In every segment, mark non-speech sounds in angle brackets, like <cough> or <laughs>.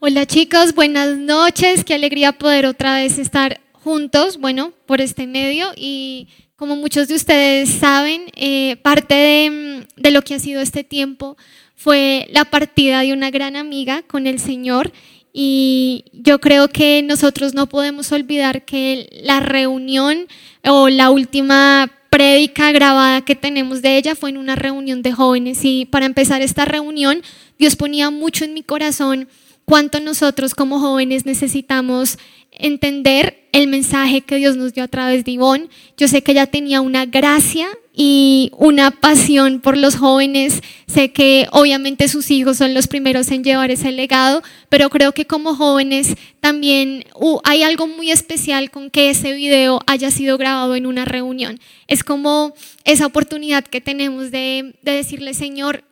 Hola chicos, buenas noches. Qué alegría poder otra vez estar juntos, bueno, por este medio. Y como muchos de ustedes saben, eh, parte de, de lo que ha sido este tiempo fue la partida de una gran amiga con el Señor. Y yo creo que nosotros no podemos olvidar que la reunión o la última prédica grabada que tenemos de ella fue en una reunión de jóvenes. Y para empezar esta reunión, Dios ponía mucho en mi corazón cuánto nosotros como jóvenes necesitamos entender el mensaje que Dios nos dio a través de Ivonne. Yo sé que ella tenía una gracia y una pasión por los jóvenes. Sé que obviamente sus hijos son los primeros en llevar ese legado, pero creo que como jóvenes también hay algo muy especial con que ese video haya sido grabado en una reunión. Es como esa oportunidad que tenemos de, de decirle, Señor,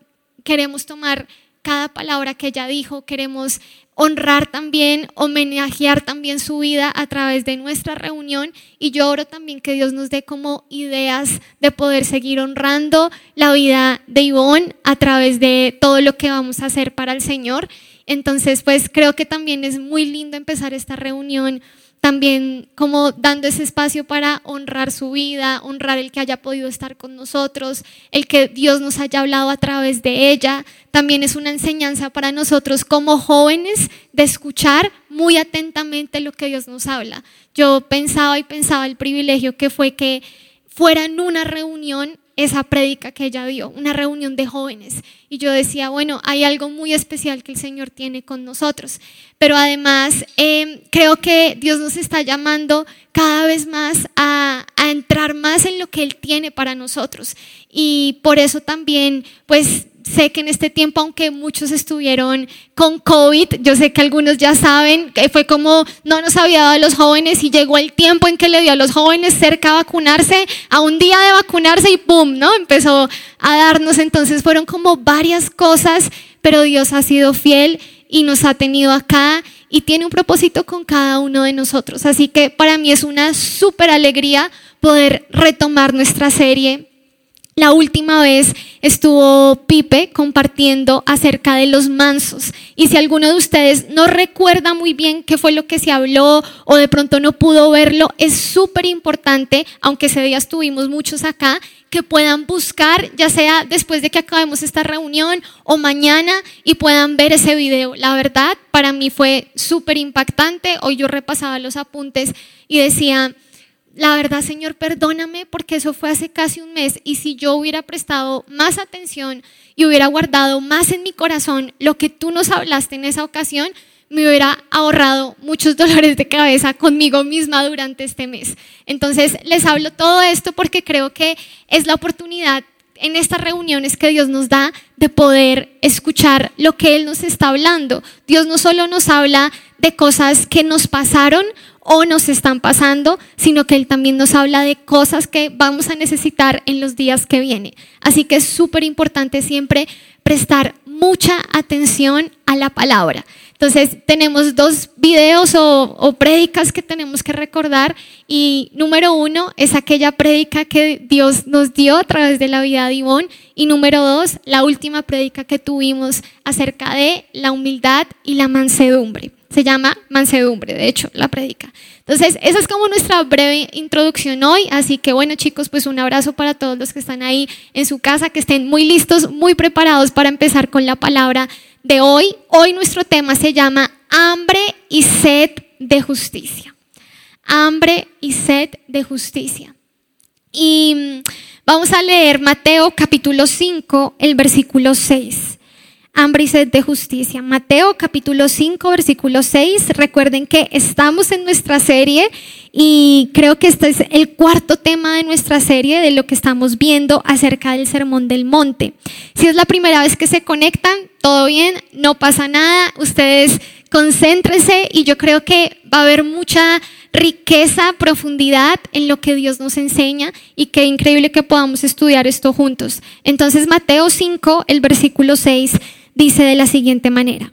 queremos tomar cada palabra que ella dijo, queremos honrar también, homenajear también su vida a través de nuestra reunión y yo oro también que Dios nos dé como ideas de poder seguir honrando la vida de Ivonne a través de todo lo que vamos a hacer para el Señor. Entonces, pues creo que también es muy lindo empezar esta reunión también como dando ese espacio para honrar su vida, honrar el que haya podido estar con nosotros, el que Dios nos haya hablado a través de ella. También es una enseñanza para nosotros como jóvenes de escuchar muy atentamente lo que Dios nos habla. Yo pensaba y pensaba el privilegio que fue que fuera en una reunión esa prédica que ella dio, una reunión de jóvenes. Y yo decía, bueno, hay algo muy especial que el Señor tiene con nosotros. Pero además em, creo que Dios nos está llamando cada vez más a, a entrar más en lo que Él tiene para nosotros. Y por eso también, pues sé que en este tiempo, aunque muchos estuvieron con COVID, yo sé que algunos ya saben, que fue como no nos había dado a los jóvenes y llegó el tiempo en que le dio a los jóvenes cerca a vacunarse, a un día de vacunarse y ¡pum! ¿no? Empezó a darnos, entonces fueron como varias cosas, pero Dios ha sido fiel y nos ha tenido acá y tiene un propósito con cada uno de nosotros. Así que para mí es una súper alegría poder retomar nuestra serie la última vez estuvo Pipe compartiendo acerca de los mansos. Y si alguno de ustedes no recuerda muy bien qué fue lo que se habló o de pronto no pudo verlo, es súper importante, aunque ese día estuvimos muchos acá, que puedan buscar, ya sea después de que acabemos esta reunión o mañana, y puedan ver ese video. La verdad, para mí fue súper impactante. Hoy yo repasaba los apuntes y decía, la verdad, Señor, perdóname porque eso fue hace casi un mes y si yo hubiera prestado más atención y hubiera guardado más en mi corazón lo que tú nos hablaste en esa ocasión, me hubiera ahorrado muchos <laughs> dolores de cabeza conmigo misma durante este mes. Entonces, les hablo todo esto porque creo que es la oportunidad en estas reuniones que Dios nos da de poder escuchar lo que Él nos está hablando. Dios no solo nos habla de cosas que nos pasaron o nos están pasando, sino que Él también nos habla de cosas que vamos a necesitar en los días que vienen. Así que es súper importante siempre prestar mucha atención a la palabra. Entonces tenemos dos videos o, o prédicas que tenemos que recordar y número uno es aquella prédica que Dios nos dio a través de la vida de Ivonne y número dos, la última prédica que tuvimos acerca de la humildad y la mansedumbre. Se llama mansedumbre, de hecho, la predica. Entonces, esa es como nuestra breve introducción hoy. Así que bueno, chicos, pues un abrazo para todos los que están ahí en su casa, que estén muy listos, muy preparados para empezar con la palabra de hoy. Hoy nuestro tema se llama hambre y sed de justicia. Hambre y sed de justicia. Y mm, vamos a leer Mateo capítulo 5, el versículo 6 hambre y sed de justicia. Mateo capítulo 5, versículo 6. Recuerden que estamos en nuestra serie y creo que este es el cuarto tema de nuestra serie de lo que estamos viendo acerca del Sermón del Monte. Si es la primera vez que se conectan, todo bien, no pasa nada. Ustedes concéntrense y yo creo que va a haber mucha riqueza, profundidad en lo que Dios nos enseña y qué increíble que podamos estudiar esto juntos. Entonces Mateo 5, el versículo 6 dice de la siguiente manera,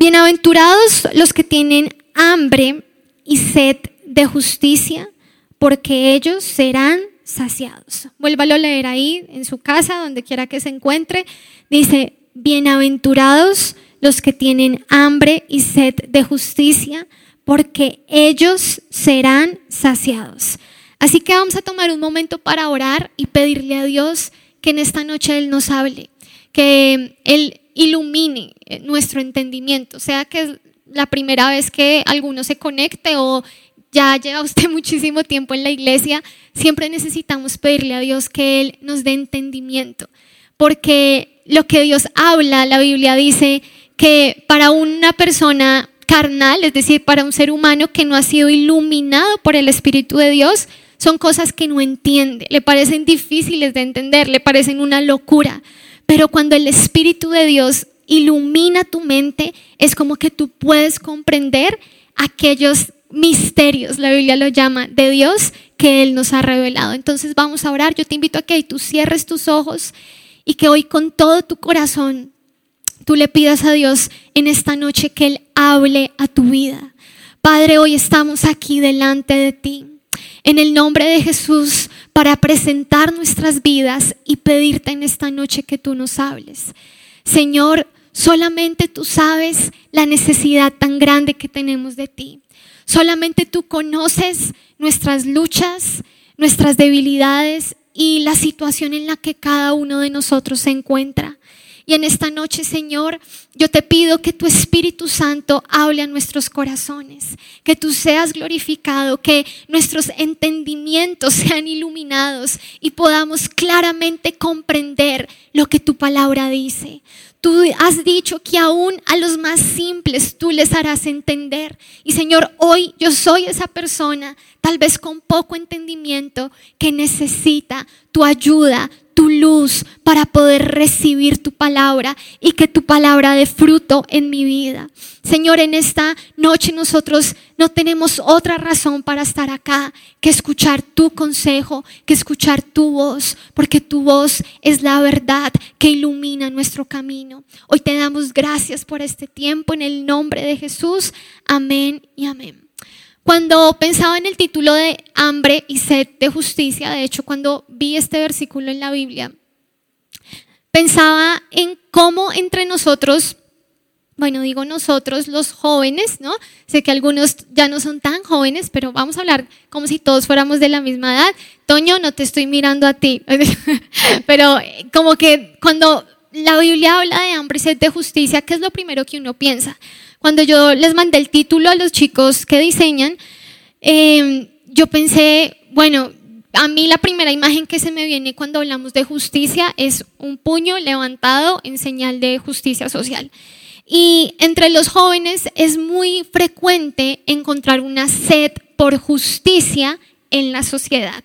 Bienaventurados los que tienen hambre y sed de justicia, porque ellos serán saciados. Vuélvalo a leer ahí en su casa, donde quiera que se encuentre. Dice, bienaventurados los que tienen hambre y sed de justicia, porque ellos serán saciados. Así que vamos a tomar un momento para orar y pedirle a Dios que en esta noche Él nos hable, que Él ilumine nuestro entendimiento, sea que es la primera vez que alguno se conecte o ya lleva usted <laughs> muchísimo tiempo en la iglesia, siempre necesitamos pedirle a Dios que Él nos dé entendimiento, porque lo que Dios habla, la Biblia dice que para una persona carnal, es decir, para un ser humano que no ha sido iluminado por el Espíritu de Dios, son cosas que no entiende, le parecen difíciles de entender, le parecen una locura. Pero cuando el Espíritu de Dios ilumina tu mente, es como que tú puedes comprender aquellos misterios, la Biblia lo llama, de Dios que Él nos ha revelado. Entonces vamos a orar. Yo te invito a que tú cierres tus ojos y que hoy con todo tu corazón tú le pidas a Dios en esta noche que Él hable a tu vida. Padre, hoy estamos aquí delante de ti en el nombre de Jesús para presentar nuestras vidas y pedirte en esta noche que tú nos hables. Señor, solamente tú sabes la necesidad tan grande que tenemos de ti. Solamente tú conoces nuestras luchas, nuestras debilidades y la situación en la que cada uno de nosotros se encuentra. Y en esta noche, Señor, yo te pido que tu Espíritu Santo hable a nuestros corazones, que tú seas glorificado, que nuestros entendimientos sean iluminados y podamos claramente comprender lo que tu palabra dice. Tú has dicho que aún a los más simples tú les harás entender. Y Señor, hoy yo soy esa persona, tal vez con poco entendimiento, que necesita tu ayuda, tu luz para poder recibir tu palabra y que tu palabra dé fruto en mi vida. Señor, en esta noche nosotros no tenemos otra razón para estar acá que escuchar tu consejo, que escuchar tu voz, porque tu voz es la verdad que ilumina nuestro camino. Hoy te damos gracias por este tiempo en el nombre de Jesús. Amén y amén. Cuando pensaba en el título de hambre y sed de justicia, de hecho cuando vi este versículo en la Biblia, pensaba en cómo entre nosotros, bueno, digo nosotros los jóvenes, ¿no? Sé que algunos ya no son tan jóvenes, pero vamos a hablar como si todos fuéramos de la misma edad. Toño, no te estoy mirando a ti, <laughs> pero como que cuando la Biblia habla de hambre y sed de justicia, ¿qué es lo primero que uno piensa? Cuando yo les mandé el título a los chicos que diseñan, em, yo pensé, bueno, a mí la primera imagen que se me viene cuando hablamos de justicia es un puño levantado en señal de justicia social. Y entre los jóvenes es muy frecuente encontrar una sed por justicia en la sociedad.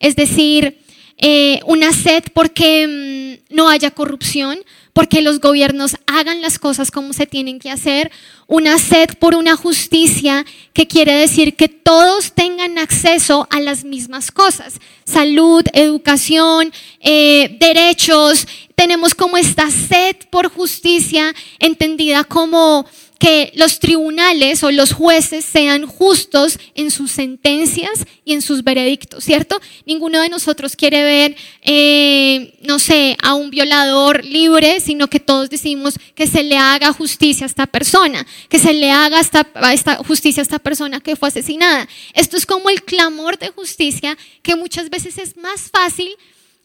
Es decir, eh, una sed porque mm, no haya corrupción, porque los gobiernos hagan las cosas como se tienen que hacer, una sed por una justicia que quiere decir que todos tengan acceso a las mismas cosas, salud, educación, eh, derechos. Tenemos como esta sed por justicia entendida como que los tribunales o los jueces sean justos en sus sentencias y en sus veredictos, ¿cierto? Ninguno de nosotros quiere ver, eh, no sé, a un violador libre, sino que todos decimos que se le haga justicia a esta persona, que se le haga esta, justicia a esta persona que fue asesinada. Esto es como el clamor de justicia que muchas veces es más fácil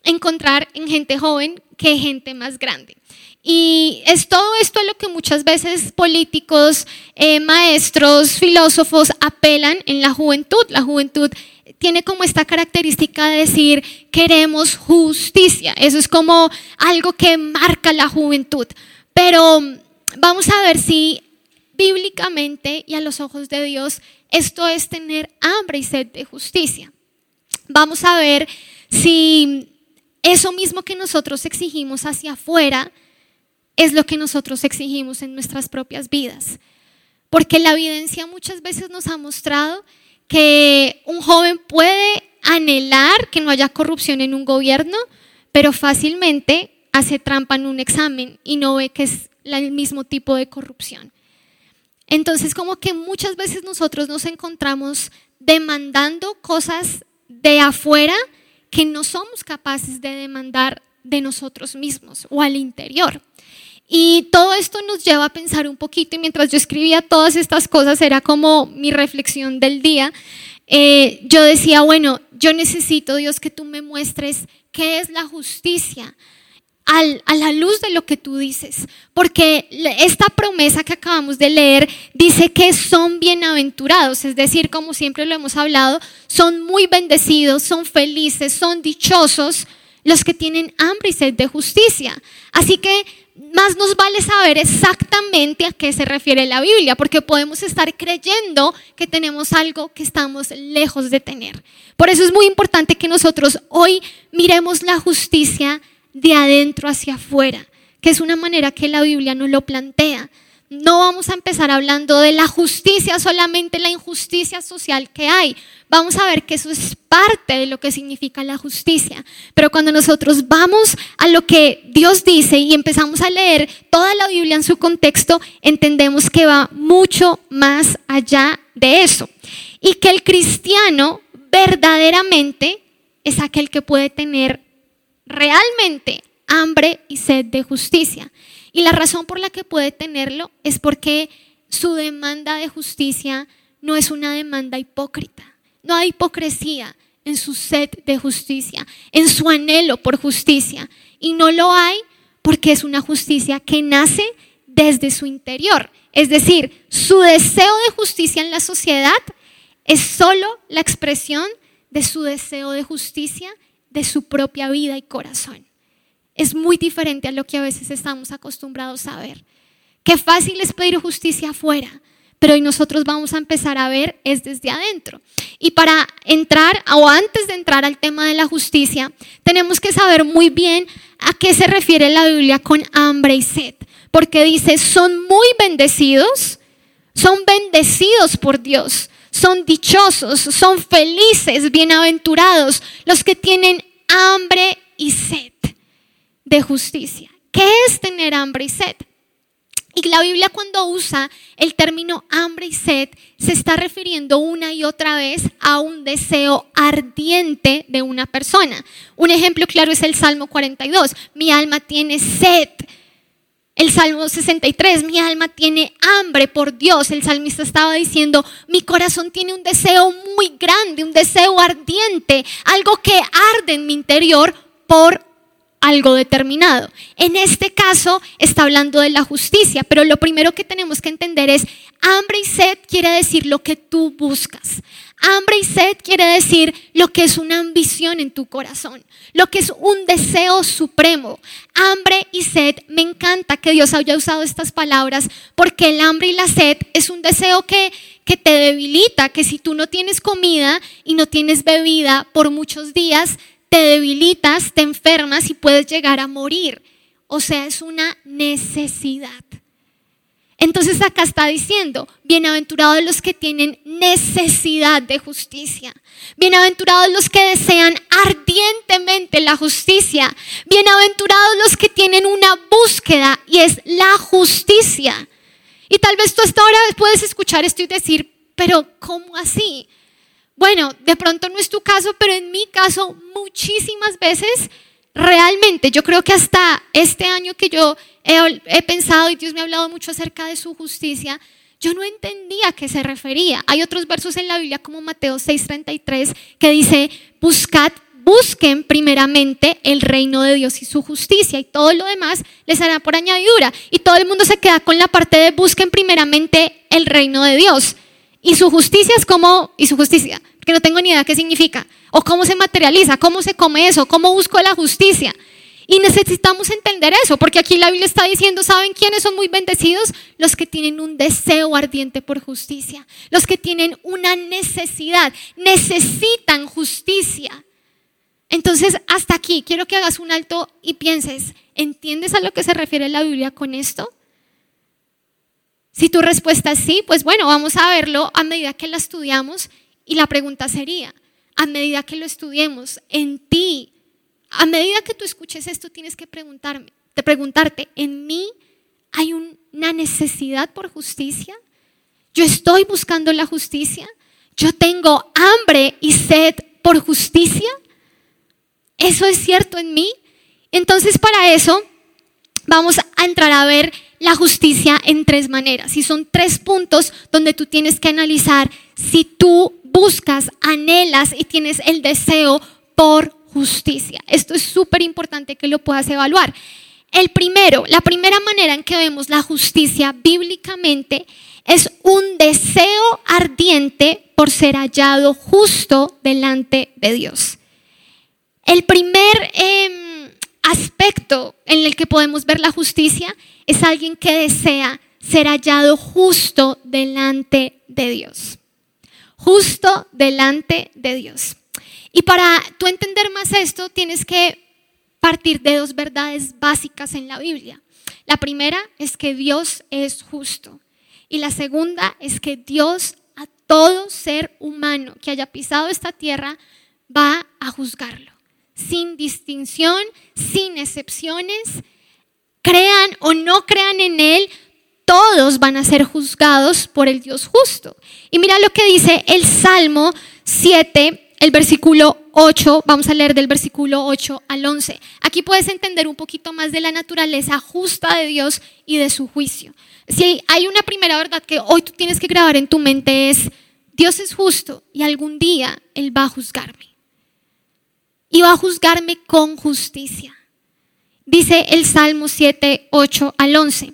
encontrar en gente joven que gente más grande. Y es todo esto lo que muchas veces políticos, eh, maestros, filósofos apelan en la juventud. La juventud tiene como esta característica de decir queremos justicia. Eso es como algo que marca la juventud. Pero vamos a ver si bíblicamente y a los ojos de Dios esto es tener hambre y sed de justicia. Vamos a ver si eso mismo que nosotros exigimos hacia afuera, es lo que nosotros exigimos en nuestras propias vidas. Porque la evidencia muchas veces nos ha mostrado que un joven puede anhelar que no haya corrupción en un gobierno, pero fácilmente hace trampa en un examen y no ve que es el mismo tipo de corrupción. Entonces, como que muchas veces nosotros nos encontramos demandando cosas de afuera que no somos capaces de demandar de nosotros mismos o al interior. Y todo esto nos lleva a pensar un poquito y mientras yo escribía todas estas cosas era como mi reflexión del día. Eh, yo decía, bueno, yo necesito Dios que tú me muestres qué es la justicia a la luz de lo que tú dices. Porque esta promesa que acabamos de leer dice que son bienaventurados, es decir, como siempre lo hemos hablado, son muy bendecidos, son felices, son dichosos los que tienen hambre y sed de justicia. Así que más nos vale saber exactamente a qué se refiere la Biblia, porque podemos estar creyendo que tenemos algo que estamos lejos de tener. Por eso es muy importante que nosotros hoy miremos la justicia de adentro hacia afuera, que es una manera que la Biblia nos lo plantea. No vamos a empezar hablando de la justicia, solamente la injusticia social que hay. Vamos a ver que eso es parte de lo que significa la justicia. Pero cuando nosotros vamos a lo que Dios dice y empezamos a leer toda la Biblia en su contexto, entendemos que va mucho más allá de eso. Y que el cristiano verdaderamente es aquel que puede tener realmente hambre y sed de justicia. Y la razón por la que puede tenerlo es porque su demanda de justicia no es una demanda hipócrita. No hay hipocresía en su sed de justicia, en su anhelo por justicia. Y no lo hay porque es una justicia que nace desde su interior. Es decir, su deseo de justicia en la sociedad es solo la expresión de su deseo de justicia de su propia vida y corazón. Es muy diferente a lo que a veces estamos acostumbrados a ver. Qué fácil es pedir justicia afuera, pero hoy nosotros vamos a empezar a ver es desde adentro. Y para entrar, o antes de entrar al tema de la justicia, tenemos que saber muy bien a qué se refiere la Biblia con hambre y sed. Porque dice, son muy bendecidos, son bendecidos por Dios son dichosos, son felices, bienaventurados los que tienen hambre y sed de justicia. ¿Qué es tener hambre y sed? Y la Biblia cuando usa el término hambre y sed se está refiriendo una y otra vez a un deseo ardiente de una persona. Un ejemplo claro es el Salmo 42. Mi alma tiene sed el Salmo 63, mi alma tiene hambre por Dios. El salmista estaba diciendo, mi corazón tiene un deseo muy grande, un deseo ardiente, algo que arde en mi interior por algo determinado. En este caso está hablando de la justicia, pero lo primero que tenemos que entender es, hambre y sed quiere decir lo que tú buscas. Hambre y sed quiere decir lo que es una ambición en tu corazón, lo que es un deseo supremo. Hambre y sed, me encanta que Dios haya usado estas palabras porque el hambre y la sed es un deseo que, que te debilita, que si tú no tienes comida y no tienes bebida por muchos días, te debilitas, te enfermas y puedes llegar a morir. O sea, es una necesidad. Entonces acá está diciendo, bienaventurados los que tienen necesidad de justicia, bienaventurados los que desean ardientemente la justicia, bienaventurados los que tienen una búsqueda y es la justicia. Y tal vez tú hasta ahora puedes escuchar esto y decir, pero ¿cómo así? Bueno, de pronto no es tu caso, pero en mi caso muchísimas veces realmente yo creo que hasta este año que yo he, pensado y Dios me ha hablado mucho acerca de su justicia, yo no entendía a qué se refería. Hay otros versos en la Biblia como Mateo 6:33 que dice, buscad, busquen primeramente el reino de Dios y su justicia y todo lo demás les hará por añadidura. Y todo el mundo se queda con la parte de busquen primeramente el reino de Dios. Y su justicia es como, y su justicia, que no tengo ni idea qué significa, o cómo se materializa, cómo se come eso, cómo busco la justicia. Y necesitamos entender eso, porque aquí la Biblia está diciendo, ¿saben quiénes son muy bendecidos? Los que tienen un deseo ardiente por justicia, los que tienen una necesidad, necesitan justicia. Entonces, hasta aquí, quiero que hagas un alto y pienses, ¿entiendes a lo que se refiere la Biblia con esto? Si tu respuesta es sí, pues bueno, vamos a verlo a medida que la estudiamos y la pregunta sería, a medida que lo estudiemos, en ti, a medida que tú escuches esto, tienes que preguntarme, te preguntarte, ¿en mí hay una necesidad por justicia? ¿Yo estoy buscando la justicia? ¿Yo tengo hambre y sed por justicia? ¿Eso es cierto en mí? Entonces para eso vamos a entrar a ver la justicia en tres maneras. Y son tres puntos donde tú tienes que analizar si tú buscas, anhelas y tienes el deseo por justicia. Esto es súper importante que lo puedas evaluar. El primero, la primera manera en que vemos la justicia bíblicamente es un deseo ardiente por ser hallado justo delante de Dios. El primer em, aspecto en el que podemos ver la justicia es alguien que desea ser hallado justo delante de Dios. Justo delante de Dios. Y para tú entender más esto, tienes que partir de dos verdades básicas en la Biblia. La primera es que Dios es justo. Y la segunda es que Dios a todo ser humano que haya pisado esta tierra va a juzgarlo sin distinción, sin excepciones. Crean o no crean en Él, todos van a ser juzgados por el Dios justo. Y mira lo que dice el Salmo 7, el versículo 8, vamos a leer del versículo 8 al 11. Aquí puedes entender un poquito más de la naturaleza justa de Dios y de su juicio. Si hay una primera verdad que hoy tú tienes que grabar en tu mente es, Dios es justo y algún día Él va a juzgarme y va a juzgarme con justicia. Dice el Salmo 7, 8 al 11.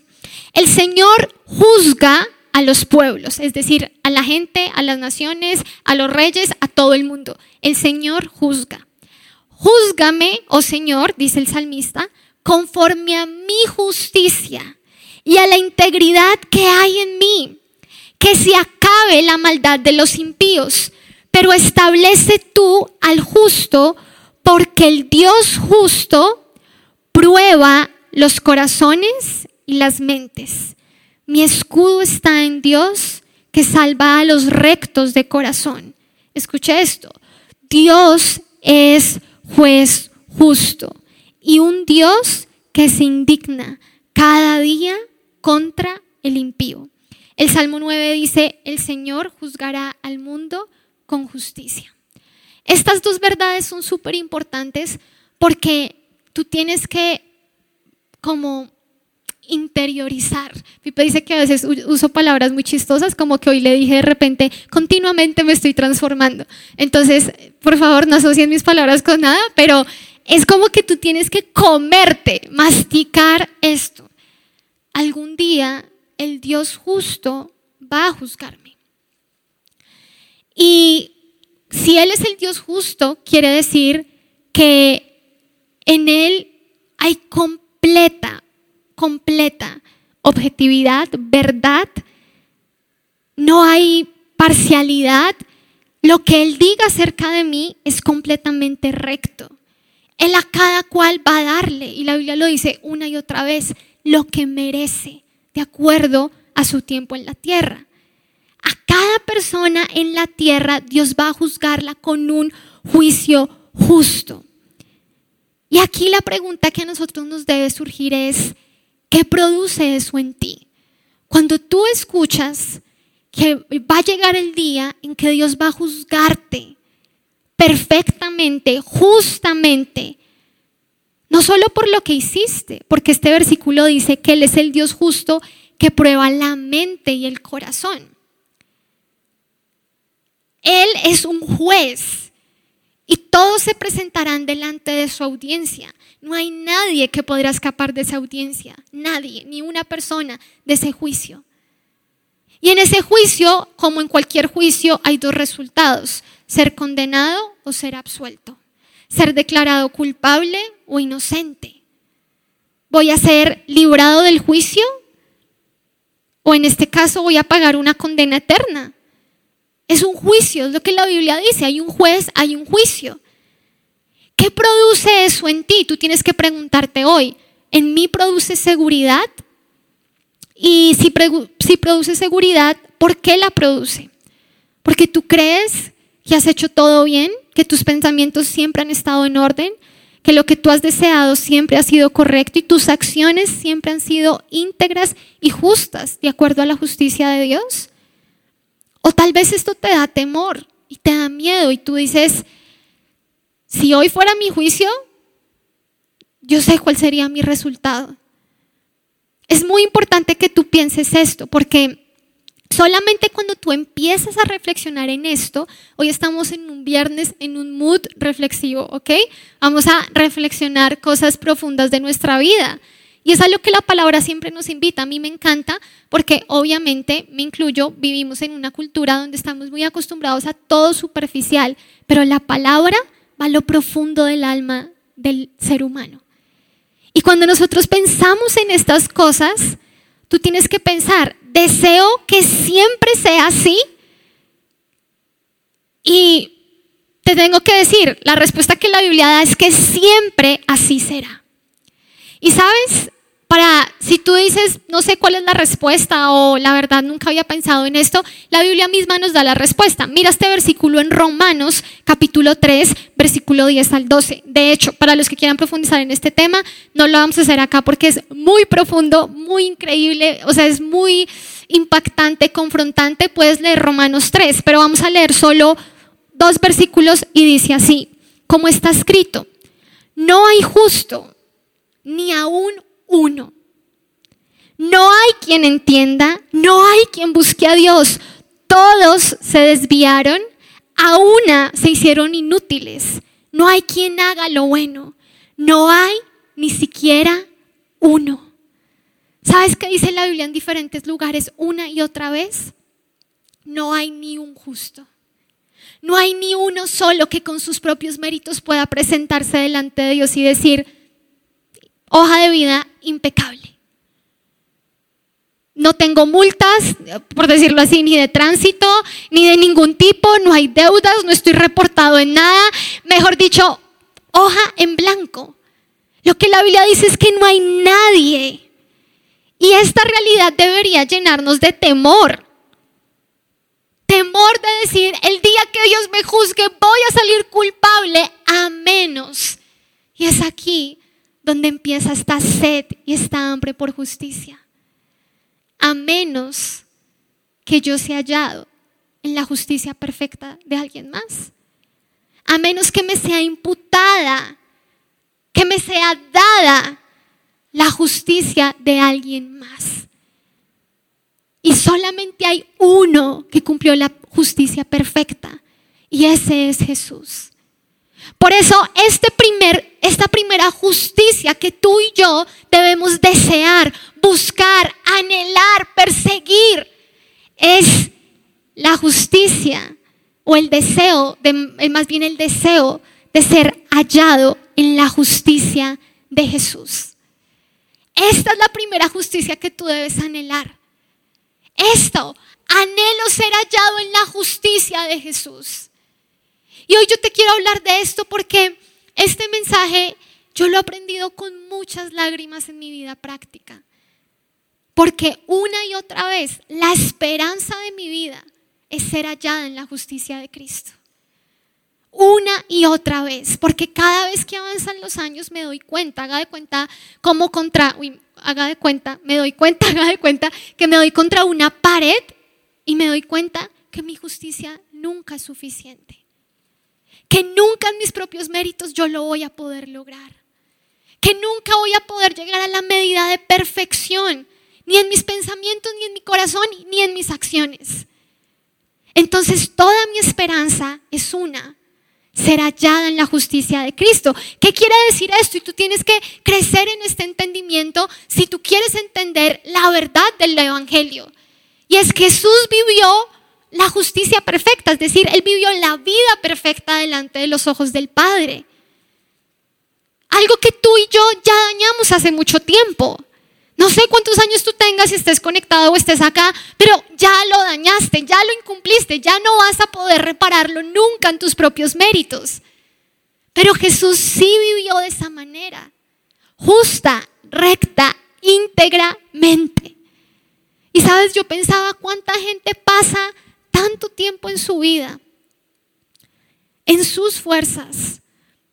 El Señor juzga a los pueblos, es decir, a la gente, a las naciones, a los reyes, a todo el mundo. El Señor juzga. Júzgame, oh Señor, dice el salmista, conforme a mi justicia y a la integridad que hay en mí, que se acabe la maldad de los impíos, pero establece tú al justo porque el Dios justo prueba los corazones y las mentes. Mi escudo está en Dios que salva a los rectos de corazón. Escucha esto. Dios es juez justo y un Dios que se indigna cada día contra el impío. El Salmo 9 dice, el Señor juzgará al mundo con justicia. Estas dos verdades son súper importantes porque tú tienes que como interiorizar. Pipe dice que a veces uso palabras muy chistosas, como que hoy le dije de repente, continuamente me estoy transformando. Entonces, por favor, no asocien mis palabras con nada, pero es como que tú tienes que comerte, masticar esto. Algún día el Dios justo va a juzgarme. Y si Él es el Dios justo, quiere decir que en Él hay completa, completa objetividad, verdad, no hay parcialidad. Lo que Él diga acerca de mí es completamente recto. Él a cada cual va a darle, y la Biblia lo dice una y otra vez, lo que merece, de acuerdo a su tiempo en la tierra. A cada persona en la tierra Dios va a juzgarla con un juicio justo. Y aquí la pregunta que a nosotros nos debe surgir es, ¿qué produce eso en ti? Cuando tú escuchas que va a llegar el día en que Dios va a juzgarte perfectamente, justamente, no solo por lo que hiciste, porque este versículo dice que Él es el Dios justo que prueba la mente y el corazón. Él es un juez todos se presentarán delante de su audiencia. No hay nadie que podrá escapar de esa audiencia, nadie, ni una persona de ese juicio. Y en ese juicio, como en cualquier juicio, hay dos resultados, ser condenado o ser absuelto, ser declarado culpable o inocente. ¿Voy a ser librado del juicio? O en este caso voy a pagar una condena eterna. Es un juicio, es lo que la Biblia dice. Hay un juez, hay un juicio. ¿Qué produce eso en ti? Tú tienes que preguntarte hoy. ¿En mí produce seguridad? Y si, produce seguridad, ¿por qué la produce? Porque tú crees que has hecho todo bien, que tus pensamientos siempre han estado en orden, que lo que tú has deseado siempre ha sido correcto y tus acciones siempre han sido íntegras y justas de acuerdo a la justicia de Dios. O tal vez esto te da temor y te da miedo y tú dices, si hoy fuera mi juicio, yo sé cuál sería mi resultado. Es muy importante que tú pienses esto, porque solamente cuando tú empiezas a reflexionar en esto, hoy estamos en un viernes, en un mood reflexivo, ¿ok? Vamos a reflexionar cosas profundas de nuestra vida. Y es algo que la palabra siempre nos invita. A mí me encanta porque obviamente, me incluyo, vivimos en una cultura donde estamos muy acostumbrados a todo superficial, pero la palabra va a lo profundo del alma del ser humano. Y cuando nosotros pensamos en estas cosas, tú tienes que pensar, deseo que siempre sea así. Y te tengo que decir, la respuesta que la Biblia da es que siempre así será. Y sabes, para, si tú dices, no sé cuál es la respuesta o la verdad nunca había pensado en esto, la Biblia misma nos da la respuesta. Mira este versículo en Romanos capítulo 3, versículo 10 al 12. De hecho, para los que quieran profundizar en este tema, no lo vamos a hacer acá porque es muy profundo, muy increíble, o sea, es muy impactante, confrontante. Puedes leer Romanos 3, pero vamos a leer solo dos versículos y dice así, como está escrito, no hay justo, ni aún uno. No hay quien entienda, no hay quien busque a Dios. Todos se desviaron, a una se hicieron inútiles. No hay quien haga lo bueno. No hay ni siquiera uno. ¿Sabes qué dice la Biblia en diferentes lugares una y otra vez? No hay ni un justo. No hay ni uno solo que con sus propios méritos pueda presentarse delante de Dios y decir, hoja de vida impecable. No tengo multas, por decirlo así, ni de tránsito, ni de ningún tipo, no hay deudas, no estoy reportado en nada. Mejor dicho, hoja en blanco. Lo que la Biblia dice es que no hay nadie. Y esta realidad debería llenarnos de temor. Temor de decir, el día que Dios me juzgue voy a salir culpable a menos. Y es aquí donde empieza esta sed y esta hambre por justicia. A menos que yo sea hallado en la justicia perfecta de alguien más. A menos que me sea imputada, que me sea dada la justicia de alguien más. Y solamente hay uno que cumplió la justicia perfecta. Y ese es Jesús. Por eso este primer, esta primera justicia que tú y yo debemos desear, buscar, anhelar, perseguir, es la justicia o el deseo, de, más bien el deseo de ser hallado en la justicia de Jesús. Esta es la primera justicia que tú debes anhelar. Esto, anhelo ser hallado en la justicia de Jesús. Y hoy yo te quiero hablar de esto porque este mensaje yo lo he aprendido con muchas lágrimas en mi vida práctica. Porque una y otra vez la esperanza de mi vida es ser hallada en la justicia de Cristo. Una y otra vez, porque cada vez que avanzan los años me doy cuenta, haga de cuenta como contra, uy, haga de cuenta, me doy cuenta, <laughs> haga de cuenta que me doy contra una pared y me doy cuenta que mi justicia nunca es suficiente que nunca en mis propios méritos yo lo voy a poder lograr, que nunca voy a poder llegar a la medida de perfección, ni en mis pensamientos, ni en mi corazón, ni en mis acciones. Entonces toda mi esperanza es una, ser hallada en la justicia de Cristo. ¿Qué quiere decir esto? Y tú tienes que crecer en este entendimiento si tú quieres entender la verdad del Evangelio. Y es que Jesús vivió la justicia perfecta, es decir, Él vivió la vida perfecta delante de los ojos del Padre. Algo que tú y yo ya dañamos hace mucho tiempo. No sé cuántos años tú tengas si estés conectado o estés acá, pero ya lo dañaste, ya lo incumpliste, ya no vas a poder repararlo nunca en tus propios méritos. Pero Jesús sí vivió de esa manera, justa, recta, íntegramente. Y sabes, yo pensaba cuánta gente pasa tanto tiempo en su vida, en sus fuerzas,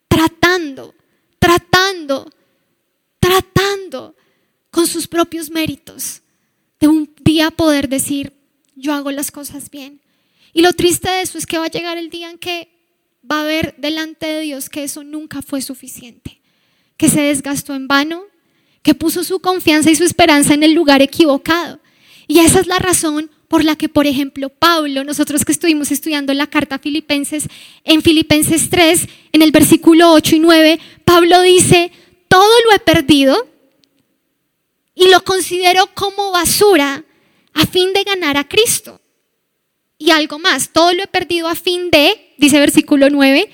tratando, tratando, tratando con sus propios méritos de un día poder decir, yo hago las cosas bien. Y lo triste de eso es que va a llegar el día en que va a ver delante de Dios que eso nunca fue suficiente, que se desgastó en vano, que puso su confianza y su esperanza en el lugar equivocado. Y esa es la razón por la que, por ejemplo, Pablo, nosotros que estuvimos estudiando la carta a Filipenses, en Filipenses 3, en el versículo 8 y 9, Pablo dice, todo lo he perdido y lo considero como basura a fin de ganar a Cristo. Y algo más, todo lo he perdido a fin de, dice versículo 9,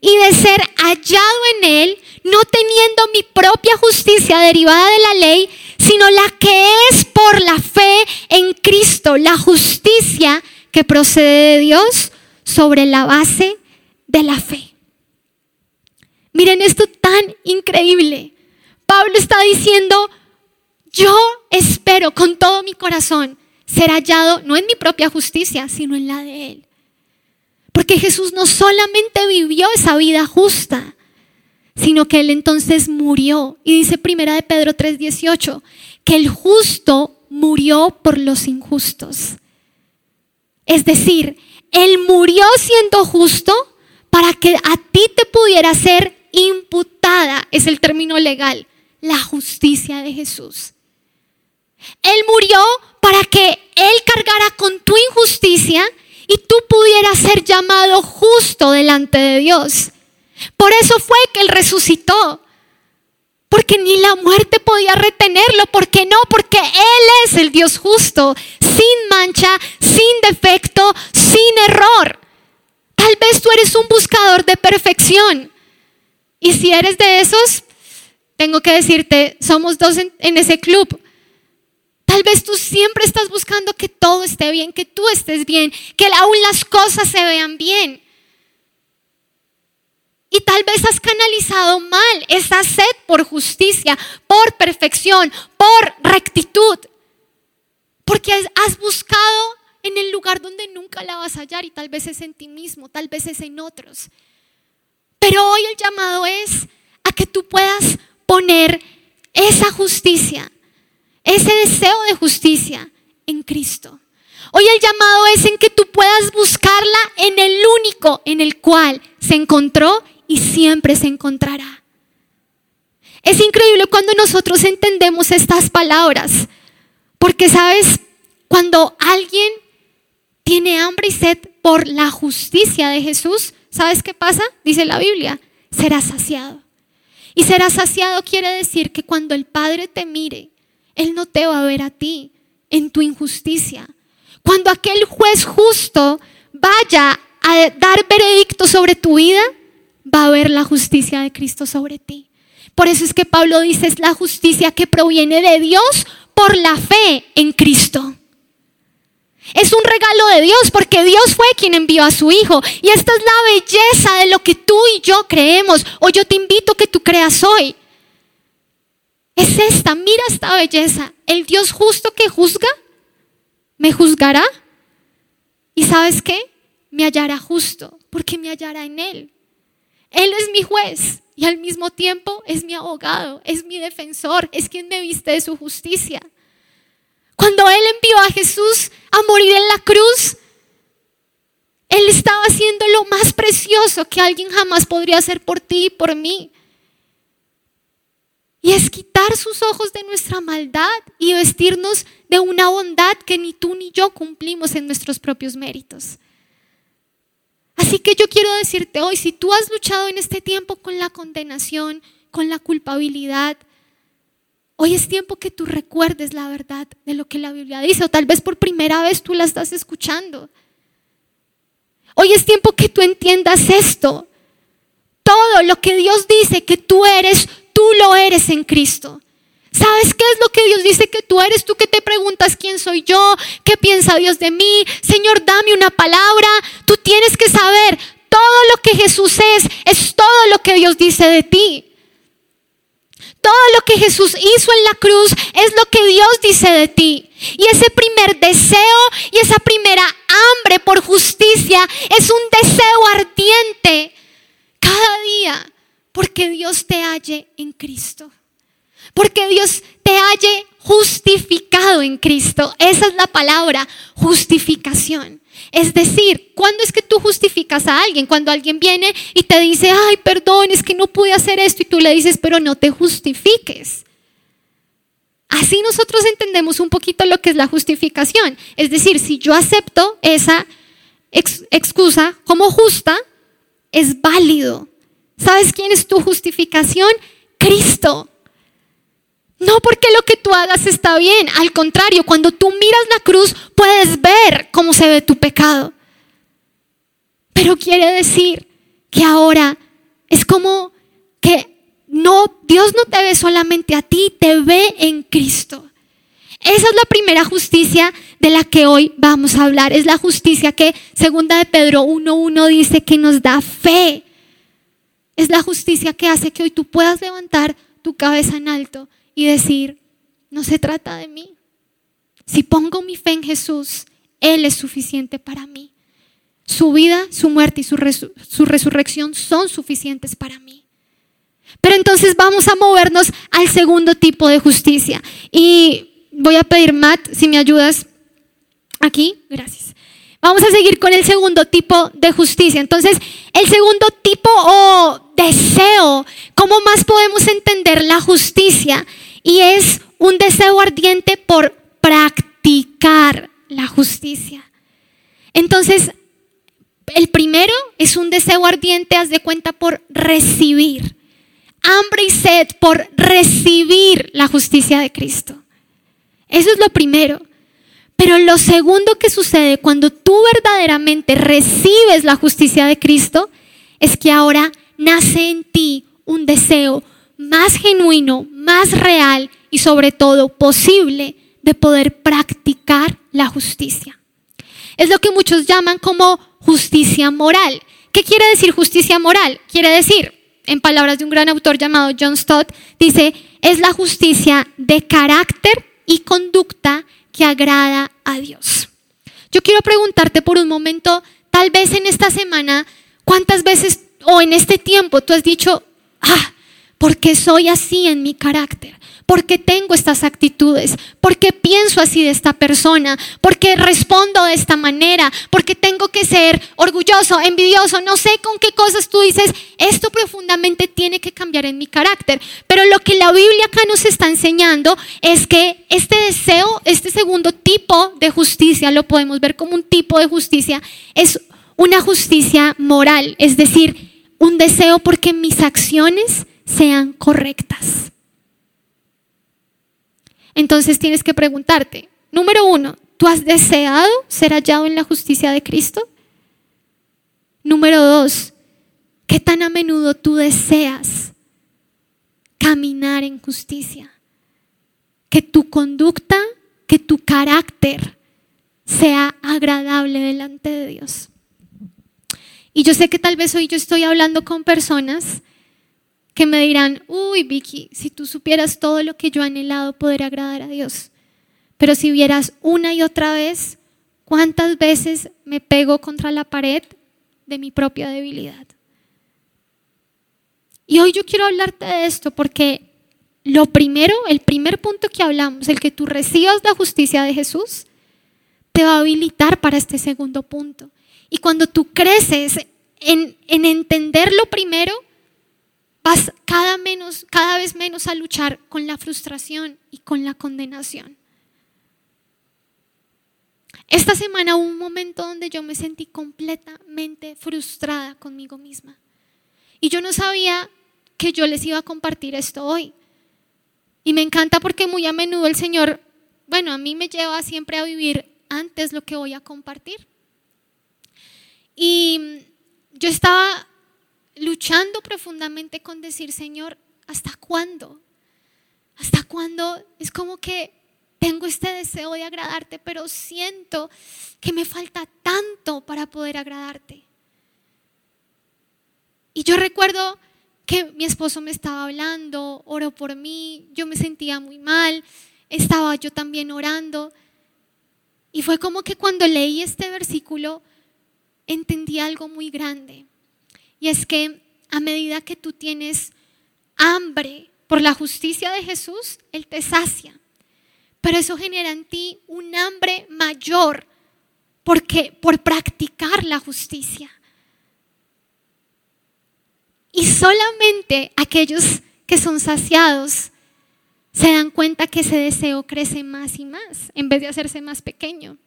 y de ser hallado en Él, no teniendo mi propia justicia derivada de la ley, sino la que es por la fe en Cristo, la justicia que procede de Dios sobre la base de la fe. Miren esto tan increíble. Pablo está diciendo, yo espero con todo mi corazón ser hallado no en mi propia justicia, sino en la de Él. Porque Jesús no solamente vivió esa vida justa, sino que Él entonces murió. Y dice primera de Pedro 3:18, que el justo murió por los injustos. Es decir, Él murió siendo justo para que a ti te pudiera ser imputada, es el término legal, la justicia de Jesús. Él murió para que Él cargara con tu injusticia y tú pudieras ser llamado justo delante de Dios. Por eso fue que Él resucitó. Porque ni la muerte podía retenerlo. ¿Por qué no? Porque Él es el Dios justo, sin mancha, sin defecto, sin error. Tal vez tú eres un buscador de perfección. Y si eres de esos, tengo que decirte, somos dos en, en ese club. Tal vez tú siempre estás buscando que todo esté bien, que tú estés bien, que aún las cosas se vean bien. Y tal vez has canalizado mal esa sed por justicia, por perfección, por rectitud. Porque has buscado en el lugar donde nunca la vas a hallar y tal vez es en ti mismo, tal vez es en otros. Pero hoy el llamado es a que tú puedas poner esa justicia ese deseo de justicia en Cristo. Hoy el llamado es en que tú puedas buscarla en el único en el cual se encontró y siempre se encontrará. Es increíble cuando nosotros entendemos estas palabras, porque sabes, cuando alguien tiene hambre y sed por la justicia de Jesús, ¿sabes qué pasa? Dice la Biblia, será saciado. Y será saciado quiere decir que cuando el Padre te mire él no te va a ver a ti en tu injusticia. Cuando aquel juez justo vaya a dar veredicto sobre tu vida, va a ver la justicia de Cristo sobre ti. Por eso es que Pablo dice, es la justicia que proviene de Dios por la fe en Cristo. Es un regalo de Dios porque Dios fue quien envió a su Hijo. Y esta es la belleza de lo que tú y yo creemos. O yo te invito a que tú creas hoy. Es esta, mira esta belleza. El Dios justo que juzga, me juzgará. ¿Y sabes qué? Me hallará justo, porque me hallará en Él. Él es mi juez y al mismo tiempo es mi abogado, es mi defensor, es quien me viste de su justicia. Cuando Él envió a Jesús a morir en la cruz, Él estaba haciendo lo más precioso que alguien jamás podría hacer por ti y por mí. Y es quitar sus ojos de nuestra maldad y vestirnos de una bondad que ni tú ni yo cumplimos en nuestros propios méritos. Así que yo quiero decirte hoy, si tú has luchado en este tiempo con la condenación, con la culpabilidad, hoy es tiempo que tú recuerdes la verdad de lo que la Biblia dice, o tal vez por primera vez tú la estás escuchando. Hoy es tiempo que tú entiendas esto. Todo lo que Dios dice que tú eres, tú lo eres en Cristo. ¿Sabes qué es lo que Dios dice que tú eres? Tú que te preguntas quién soy yo, qué piensa Dios de mí. Señor, dame una palabra. Tú tienes que saber todo lo que Jesús es, es todo lo que Dios dice de ti. Todo lo que Jesús hizo en la cruz es lo que Dios dice de ti. Y ese primer deseo y esa primera hambre por justicia es un deseo ardiente cada día porque Dios te halle en Cristo. Porque Dios te halle justificado en Cristo. Esa es la palabra, justificación. Es decir, ¿cuándo es que tú justificas a alguien? Cuando alguien viene y te dice, ay, perdón, es que no pude hacer esto y tú le dices, pero no te justifiques. Así nosotros entendemos un poquito lo que es la justificación. Es decir, si yo acepto esa excusa como justa, es válido. ¿Sabes quién es tu justificación? Cristo. No porque lo que tú hagas está bien, al contrario, cuando tú miras la cruz puedes ver cómo se ve tu pecado. Pero quiere decir que ahora es como que no, Dios no te ve solamente a ti, te ve en Cristo. Esa es la primera justicia de la que hoy vamos a hablar. Es la justicia que segunda de Pedro 1.1 dice que nos da fe. Es la justicia que hace que hoy tú puedas levantar tu cabeza en alto y decir, no se trata de mí. Si pongo mi fe en Jesús, Él es suficiente para mí. Su vida, su muerte y su, su resurrección son suficientes para mí. Pero entonces vamos a movernos al segundo tipo de justicia. Y voy a pedir, Matt, si me ayudas aquí. Gracias. Vamos a seguir con el segundo tipo de justicia. Entonces, el segundo tipo o deseo, ¿cómo más podemos entender la justicia? Y es un deseo ardiente por practicar la justicia. Entonces, el primero es un deseo ardiente, haz de cuenta, por recibir. Hambre y sed por recibir la justicia de Cristo. Eso es lo primero. Pero lo segundo que sucede cuando tú verdaderamente recibes la justicia de Cristo es que ahora nace en ti un deseo más genuino, más real y sobre todo posible de poder practicar la justicia. Es lo que muchos llaman como justicia moral. ¿Qué quiere decir justicia moral? Quiere decir, en palabras de un gran autor llamado John Stott, dice, es la justicia de carácter y conducta que agrada a Dios. Yo quiero preguntarte por un momento, tal vez en esta semana, ¿cuántas veces o en este tiempo tú has dicho, ah, porque soy así en mi carácter? porque tengo estas actitudes, porque pienso así de esta persona, porque respondo de esta manera, porque tengo que ser orgulloso, envidioso, no sé con qué cosas tú dices, esto profundamente tiene que cambiar en mi carácter. Pero lo que la Biblia acá nos está enseñando es que este deseo, este segundo tipo de justicia, lo podemos ver como un tipo de justicia, es una justicia moral, es decir, un deseo porque mis acciones sean correctas. Entonces tienes que preguntarte, número uno, ¿tú has deseado ser hallado en la justicia de Cristo? Número dos, ¿qué tan a menudo tú deseas caminar en justicia? Que tu conducta, que tu carácter sea agradable delante de Dios. Y yo sé que tal vez hoy yo estoy hablando con personas que me dirán, uy Vicky, si tú supieras todo lo que yo he anhelado poder agradar a Dios. Pero si vieras una y otra vez cuántas veces me pego contra la pared de mi propia debilidad. Y hoy yo quiero hablarte de esto porque lo primero, el primer punto que hablamos, el que tú recibas la justicia de Jesús, te va a habilitar para este segundo punto. Y cuando tú creces en, en entender lo primero, vas cada, menos, cada vez menos a luchar con la frustración y con la condenación. Esta semana hubo un momento donde yo me sentí completamente frustrada conmigo misma. Y yo no sabía que yo les iba a compartir esto hoy. Y me encanta porque muy a menudo el Señor, bueno, a mí me lleva siempre a vivir antes lo que voy a compartir. Y yo estaba luchando profundamente con decir, Señor, ¿hasta cuándo? ¿Hasta cuándo? Es como que tengo este deseo de agradarte, pero siento que me falta tanto para poder agradarte. Y yo recuerdo que mi esposo me estaba hablando, oró por mí, yo me sentía muy mal, estaba yo también orando. Y fue como que cuando leí este versículo entendí algo muy grande. Y es que a medida que tú tienes hambre por la justicia de Jesús, Él te sacia. Pero eso genera en ti un hambre mayor porque, por practicar la justicia. Y solamente aquellos que son saciados se dan cuenta que ese deseo crece más y más en vez de hacerse más pequeño.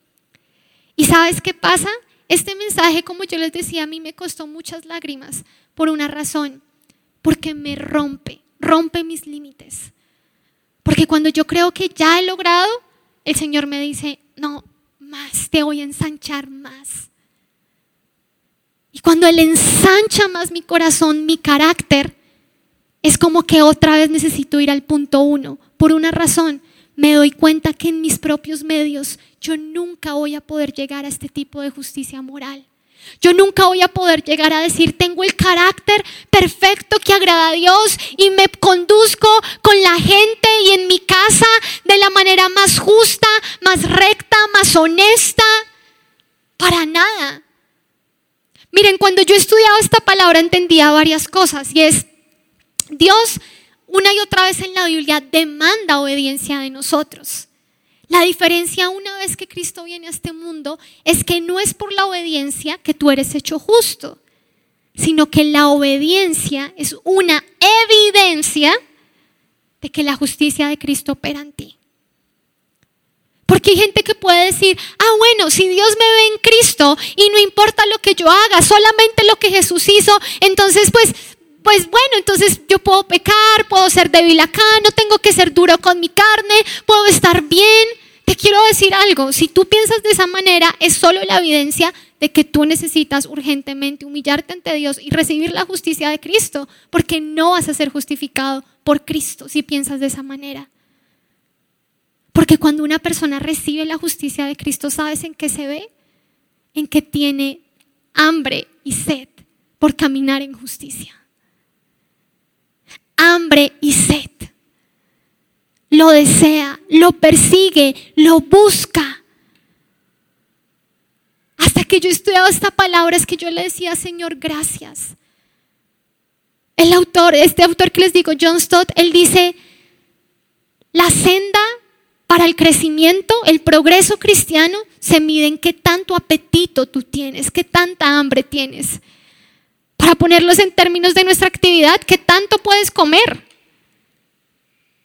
¿Y sabes qué pasa? Este mensaje, como yo les decía, a mí me costó muchas lágrimas por una razón, porque me rompe, rompe mis límites. Porque cuando yo creo que ya he logrado, el Señor me dice, no, más, te voy a ensanchar más. Y cuando Él ensancha más mi corazón, mi carácter, es como que otra vez necesito ir al punto uno. Por una razón, me doy cuenta que en mis propios medios yo nunca voy a poder llegar a este tipo de justicia moral. Yo nunca voy a poder llegar a decir, tengo el carácter perfecto que agrada a Dios y me conduzco con la gente y en mi casa de la manera más justa, más recta, más honesta. Para nada. Miren, cuando yo estudiaba esta palabra entendía varias cosas y es, Dios una y otra vez en la Biblia demanda obediencia de nosotros. La diferencia una vez que Cristo viene a este mundo es que no es por la obediencia que tú eres hecho justo, sino que la obediencia es una evidencia de que la justicia de Cristo opera en ti. Porque hay gente que puede decir, ah, bueno, si Dios me ve en Cristo y no importa lo que yo haga, solamente lo que Jesús hizo, entonces pues pues bueno, entonces yo puedo pecar, puedo ser débil acá, no tengo que ser duro con mi carne, puedo estar bien. Te quiero decir algo, si tú piensas de esa manera, es solo la evidencia de que tú necesitas urgentemente humillarte ante Dios y recibir la justicia de Cristo, porque no vas a ser justificado por Cristo si piensas de esa manera. Porque cuando una persona recibe la justicia de Cristo, ¿sabes en qué se ve? En que tiene hambre y sed por caminar en justicia hambre y sed. Lo desea, lo persigue, lo busca. Hasta que yo estudiaba esta palabra es que yo le decía, Señor, gracias. El autor, este autor que les digo, John Stott, él dice, la senda para el crecimiento, el progreso cristiano, se mide en qué tanto apetito tú tienes, qué tanta hambre tienes. Para ponerlos en términos de nuestra actividad, ¿qué tanto puedes comer?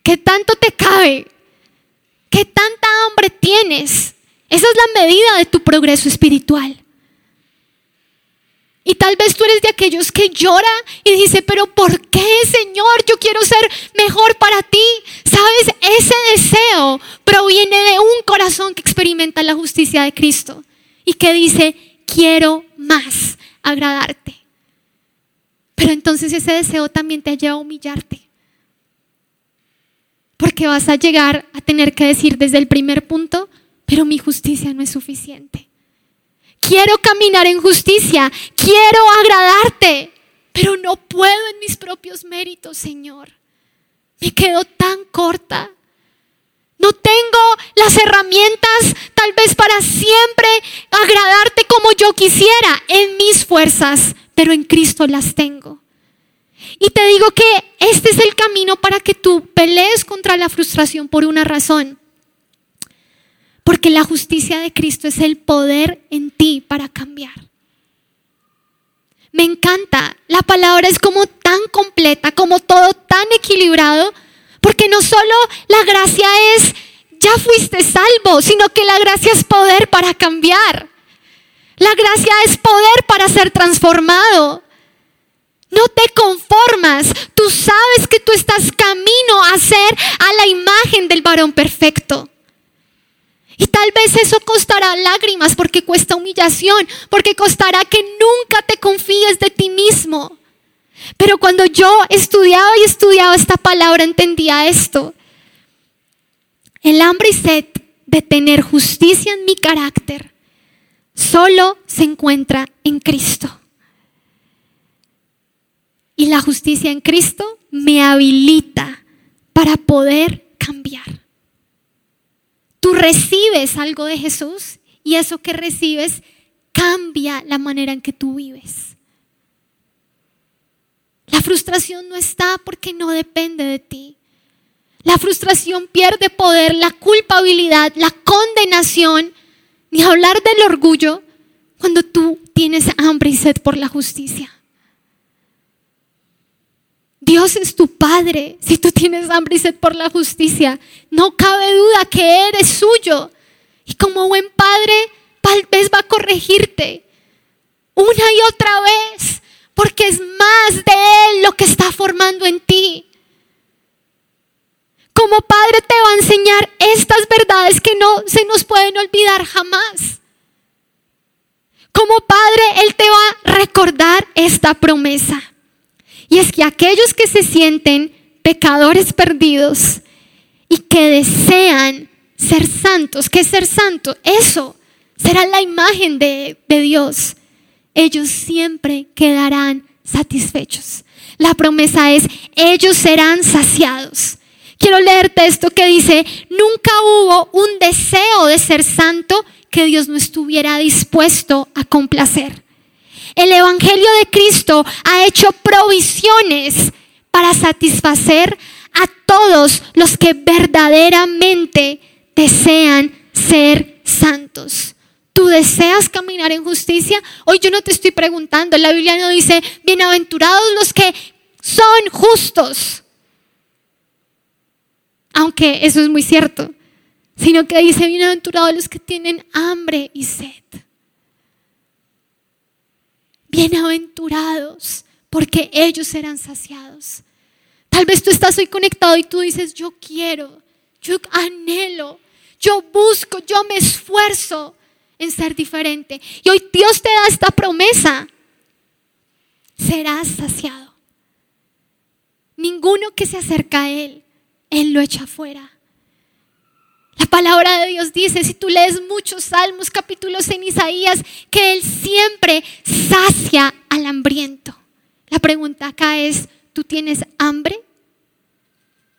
¿Qué tanto te cabe? ¿Qué tanta hambre tienes? Esa es la medida de tu progreso espiritual. Y tal vez tú eres de aquellos que llora y dice, pero ¿por qué, Señor? Yo quiero ser mejor para ti. Sabes, ese deseo proviene de un corazón que experimenta la justicia de Cristo y que dice, quiero más agradarte. Pero entonces ese deseo también te lleva a humillarte. Porque vas a llegar a tener que decir desde el primer punto, pero mi justicia no es suficiente. Quiero caminar en justicia, quiero agradarte, pero no puedo en mis propios méritos, Señor. Me quedo tan corta. No tengo las herramientas tal vez para siempre agradarte como yo quisiera en mis fuerzas pero en Cristo las tengo. Y te digo que este es el camino para que tú pelees contra la frustración por una razón. Porque la justicia de Cristo es el poder en ti para cambiar. Me encanta. La palabra es como tan completa, como todo tan equilibrado, porque no solo la gracia es, ya fuiste salvo, sino que la gracia es poder para cambiar. La gracia es poder para ser transformado. No te conformas. Tú sabes que tú estás camino a ser a la imagen del varón perfecto. Y tal vez eso costará lágrimas porque cuesta humillación, porque costará que nunca te confíes de ti mismo. Pero cuando yo estudiaba y estudiaba esta palabra entendía esto. El hambre y sed de tener justicia en mi carácter solo se encuentra en Cristo. Y la justicia en Cristo me habilita para poder cambiar. Tú recibes algo de Jesús y eso que recibes cambia la manera en que tú vives. La frustración no está porque no depende de ti. La frustración pierde poder, la culpabilidad, la condenación ni hablar del orgullo cuando tú tienes hambre y sed por la justicia. Dios es tu Padre. Si tú tienes hambre y sed por la justicia, no cabe duda que eres suyo. Y como buen Padre, tal vez va a corregirte una y otra vez, porque es más de Él lo que está formando en ti. Como Padre te va a enseñar estas verdades que no se nos pueden olvidar jamás. Como Padre, Él te va a recordar esta promesa. Y es que aquellos que se sienten pecadores perdidos y que desean ser santos, ¿qué es ser santo? Eso será la imagen de, de Dios. Ellos siempre quedarán satisfechos. La promesa es, ellos serán saciados. Quiero leerte esto que dice, nunca hubo un deseo de ser santo que Dios no estuviera dispuesto a complacer. El Evangelio de Cristo ha hecho provisiones para satisfacer a todos los que verdaderamente desean ser santos. ¿Tú deseas caminar en justicia? Hoy yo no te estoy preguntando. La Biblia no dice, bienaventurados los que son justos. Aunque eso es muy cierto. Sino que dice, bienaventurados los que tienen hambre y sed bienaventurados, porque ellos serán saciados. Tal vez tú estás hoy conectado y tú dices, yo quiero, yo anhelo, yo busco, yo me esfuerzo en ser diferente. Y hoy Dios te da esta promesa, serás saciado. Ninguno que se acerca a Él, Él lo echa fuera. La palabra de Dios dice, si tú lees muchos salmos, capítulos en Isaías, que Él siempre sacia al hambriento. La pregunta acá es, ¿tú tienes hambre?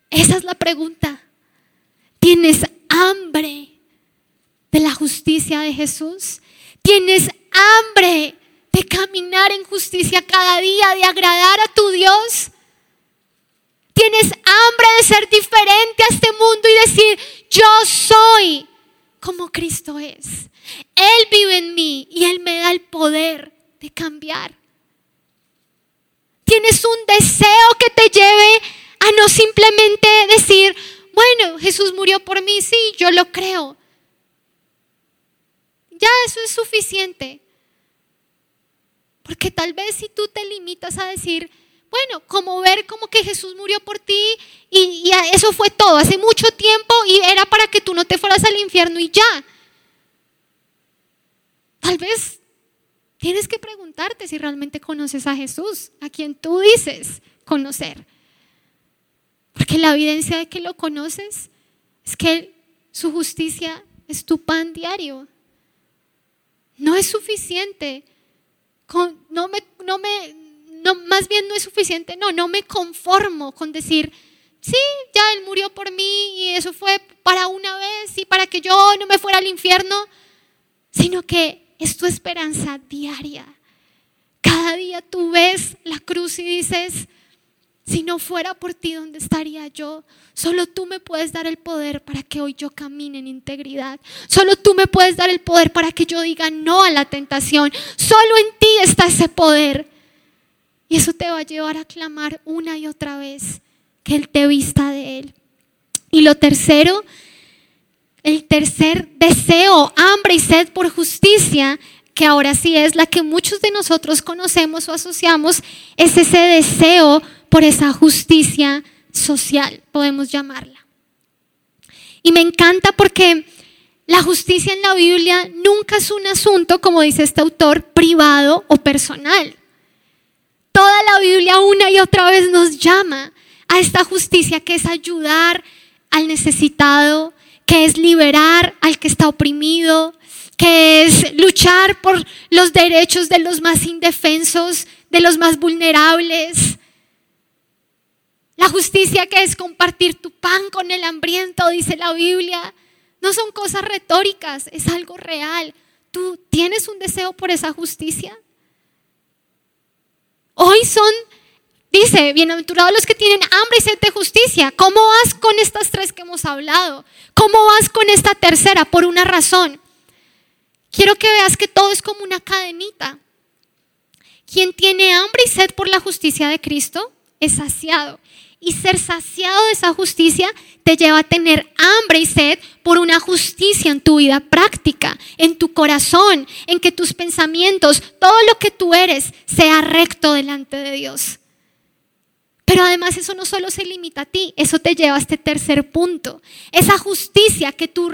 Esa es la pregunta. ¿Tienes hambre de la justicia de Jesús? ¿Tienes hambre de caminar en justicia cada día, de agradar a tu Dios? Tienes hambre de ser diferente a este mundo y decir, yo soy como Cristo es. Él vive en mí y Él me da el poder de cambiar. Tienes un deseo que te lleve a no simplemente decir, bueno, Jesús murió por mí, sí, yo lo creo. Ya eso es suficiente. Porque tal vez si tú te limitas a decir, bueno, como ver como que Jesús murió por ti y, eso fue todo, hace mucho tiempo y era para que tú no te fueras al infierno y ya. Tal vez tienes que preguntarte si realmente conoces a Jesús, a quien tú dices conocer. Porque la evidencia de que lo conoces es que su justicia es tu pan diario. No es suficiente. no, me, no, me, no, más bien no es suficiente, no, no me conformo con decir, sí, ya Él murió por mí y eso fue para una vez y para que yo no me fuera al infierno, sino que es tu esperanza diaria. Cada día tú ves la cruz y dices, si no fuera por ti, ¿dónde estaría yo? Solo tú me puedes dar el poder para que hoy yo camine en integridad. Solo tú me puedes dar el poder para que yo diga no a la tentación. Solo en ti está ese poder. Y eso te va a llevar a clamar una y otra vez que Él te vista de Él. Y lo tercero, el tercer deseo, hambre y sed por justicia, que ahora sí es la que muchos de nosotros conocemos o asociamos, es ese deseo por esa justicia social, podemos llamarla. Y me encanta porque la justicia en la Biblia nunca es un asunto, como dice este autor, privado o personal. Toda la Biblia una y otra vez nos llama a esta justicia que es ayudar al necesitado, que es liberar al que está oprimido, que es luchar por los derechos de los más indefensos, de los más vulnerables. La justicia que es compartir tu pan con el hambriento, dice la Biblia. No son cosas retóricas, es algo real. ¿Tú tienes un deseo por esa justicia? Hoy son, dice, bienaventurados los que tienen hambre y sed de justicia. ¿Cómo vas con estas tres que hemos hablado? ¿Cómo vas con esta tercera? Por una razón. Quiero que veas que todo es como una cadenita. Quien tiene hambre y sed por la justicia de Cristo, es saciado. Y ser saciado de esa justicia te lleva a tener hambre y sed por una justicia en tu vida práctica, en tu corazón, en que tus pensamientos, todo lo que tú eres, sea recto delante de Dios. Pero además eso no solo se limita a ti, eso te lleva a este tercer punto. Esa justicia que tú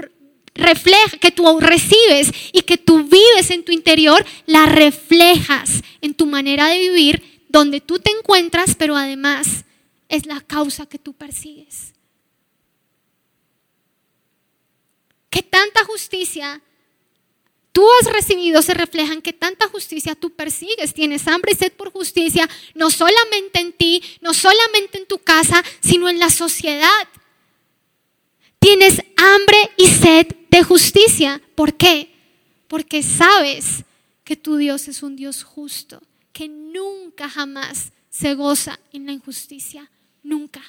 refleja, que tú recibes y que tú vives en tu interior, la reflejas en tu manera de vivir, donde tú te encuentras, pero además es la causa que tú persigues. Que tanta justicia tú has recibido se refleja en que tanta justicia tú persigues. Tienes hambre y sed por justicia, no solamente en ti, no solamente en tu casa, sino en la sociedad. Tienes hambre y sed de justicia. ¿Por qué? Porque sabes que tu Dios es un Dios justo, que nunca jamás se goza en la injusticia. Nunca.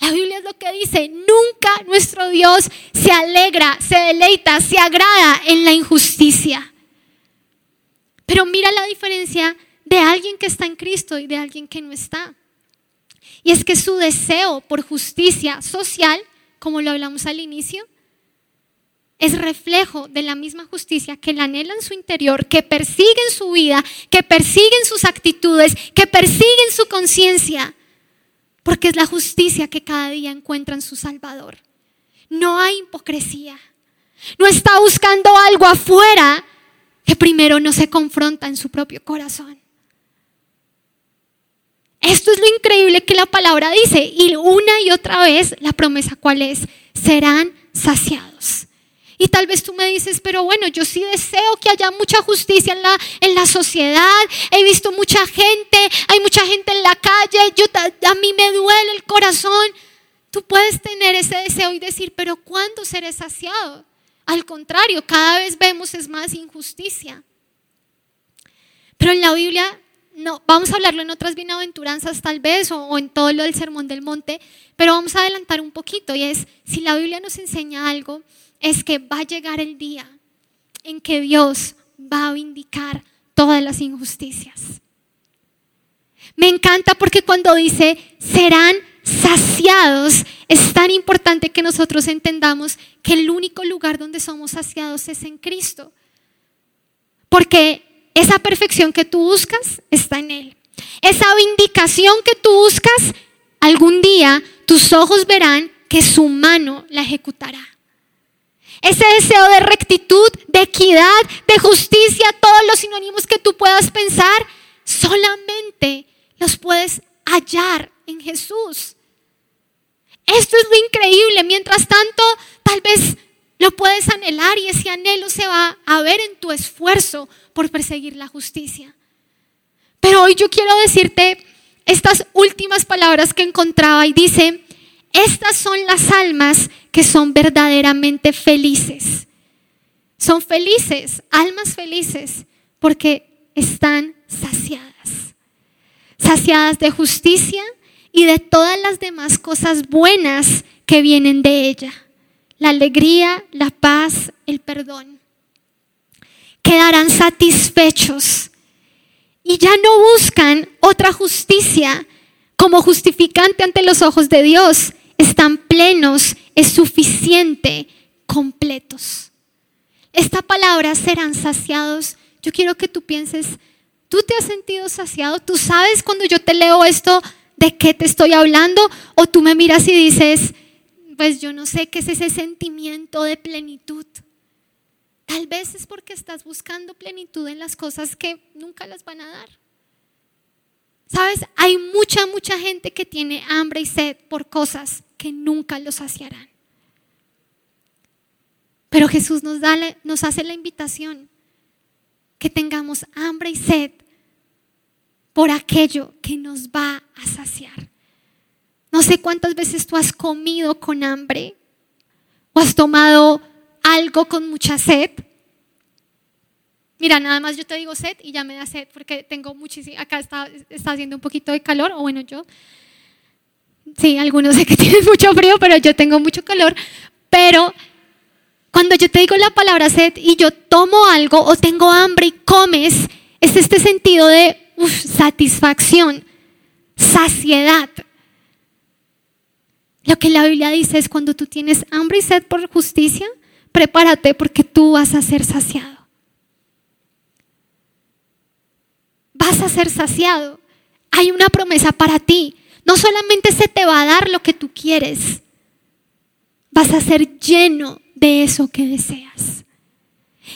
La Biblia es lo que dice, nunca nuestro Dios se alegra, se deleita, se agrada en la injusticia. Pero mira la diferencia de alguien que está en Cristo y de alguien que no está. Y es que su deseo por justicia social, como lo hablamos al inicio, es reflejo de la misma justicia que él anhela en su interior, que persigue en su vida, que persigue en sus actitudes, que persigue en su conciencia porque es la justicia que cada día encuentra en su Salvador. No hay hipocresía. No está buscando algo afuera que primero no se confronta en su propio corazón. Esto es lo increíble que la palabra dice. Y una y otra vez la promesa cuál es? Serán saciados. Y tal vez tú me dices, pero bueno, yo sí deseo que haya mucha justicia en la, en la sociedad. He visto mucha gente, hay mucha gente en la calle, yo, a mí me duele el corazón. Tú puedes tener ese deseo y decir, pero ¿cuándo seré saciado? Al contrario, cada vez vemos es más injusticia. Pero en la Biblia, no, vamos a hablarlo en otras bienaventuranzas tal vez o, o en todo lo del Sermón del Monte, pero vamos a adelantar un poquito y es, si la Biblia nos enseña algo, es que va a llegar el día en que Dios va a vindicar todas las injusticias. Me encanta porque cuando dice serán saciados, es tan importante que nosotros entendamos que el único lugar donde somos saciados es en Cristo. Porque esa perfección que tú buscas está en Él. Esa vindicación que tú buscas, algún día tus ojos verán que su mano la ejecutará. Ese deseo de rectitud, de equidad, de justicia, todos los sinónimos que tú puedas pensar, solamente los puedes hallar en Jesús. Esto es lo increíble. Mientras tanto, tal vez lo puedes anhelar y ese anhelo se va a ver en tu esfuerzo por perseguir la justicia. Pero hoy yo quiero decirte estas últimas palabras que encontraba y dice, estas son las almas que son verdaderamente felices. Son felices, almas felices, porque están saciadas. Saciadas de justicia y de todas las demás cosas buenas que vienen de ella. La alegría, la paz, el perdón. Quedarán satisfechos y ya no buscan otra justicia como justificante ante los ojos de Dios, están plenos, es suficiente, completos. Esta palabra serán saciados. Yo quiero que tú pienses, ¿tú te has sentido saciado? ¿Tú sabes cuando yo te leo esto de qué te estoy hablando? ¿O tú me miras y dices, pues yo no sé qué es ese sentimiento de plenitud? Tal vez es porque estás buscando plenitud en las cosas que nunca las van a dar. Sabes, hay mucha, mucha gente que tiene hambre y sed por cosas que nunca los saciarán. Pero Jesús nos, da, nos hace la invitación que tengamos hambre y sed por aquello que nos va a saciar. No sé cuántas veces tú has comido con hambre o has tomado algo con mucha sed. Mira, nada más yo te digo sed y ya me da sed porque tengo muchísimo, acá está, está haciendo un poquito de calor, o bueno, yo Sí, algunos sé que <laughs> tienen mucho frío, pero yo tengo mucho calor. Pero cuando yo te digo la palabra sed y yo tomo algo o tengo hambre y comes, es este sentido de satisfacción. saciedad. Lo que la Biblia dice es cuando tú tienes hambre y sed por justicia, prepárate porque tú vas a ser saciado. Vas a ser saciado. Hay una promesa para ti. No solamente se te va a dar lo que tú quieres, vas a ser lleno de eso que deseas.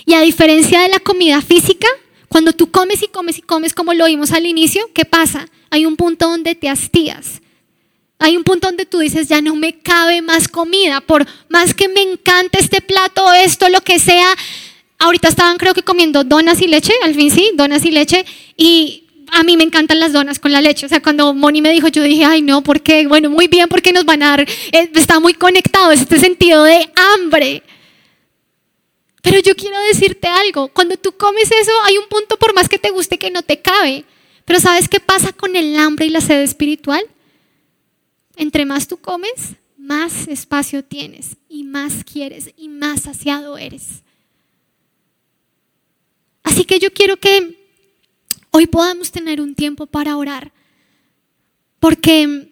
Y a diferencia de la comida física, cuando tú comes y comes y comes como lo vimos al inicio, ¿qué pasa? Hay un punto donde te hastías. Hay un punto donde tú dices, ya no me cabe más comida, por más que me encante este plato, esto, lo que sea. Ahorita estaban creo que comiendo donas y leche, al fin sí, donas y leche, y a mí me encantan las donas con la leche. O sea, cuando Moni me dijo, yo dije, ay, no, ¿por qué? Bueno, muy bien, porque nos van a dar, eh, está muy conectado, este sentido de hambre. Pero yo quiero decirte algo, cuando tú comes eso, hay un punto por más que te guste que no te cabe. Pero ¿sabes qué pasa con el hambre y la sed espiritual? Entre más tú comes, más espacio tienes y más quieres y más saciado eres. Así que yo quiero que hoy podamos tener un tiempo para orar. Porque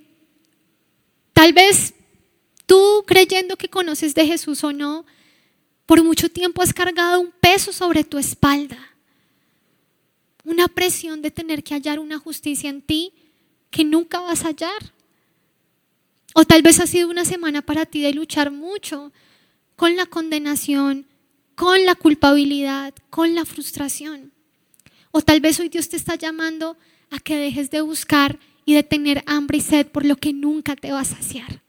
tal vez tú creyendo que conoces de Jesús o no, por mucho tiempo has cargado un peso sobre tu espalda. Una presión de tener que hallar una justicia en ti que nunca vas a hallar. O tal vez ha sido una semana para ti de luchar mucho con la condenación, con la culpabilidad, con la frustración. O tal vez hoy Dios te está llamando a que dejes de buscar y de tener hambre y sed por lo que nunca te va a saciar.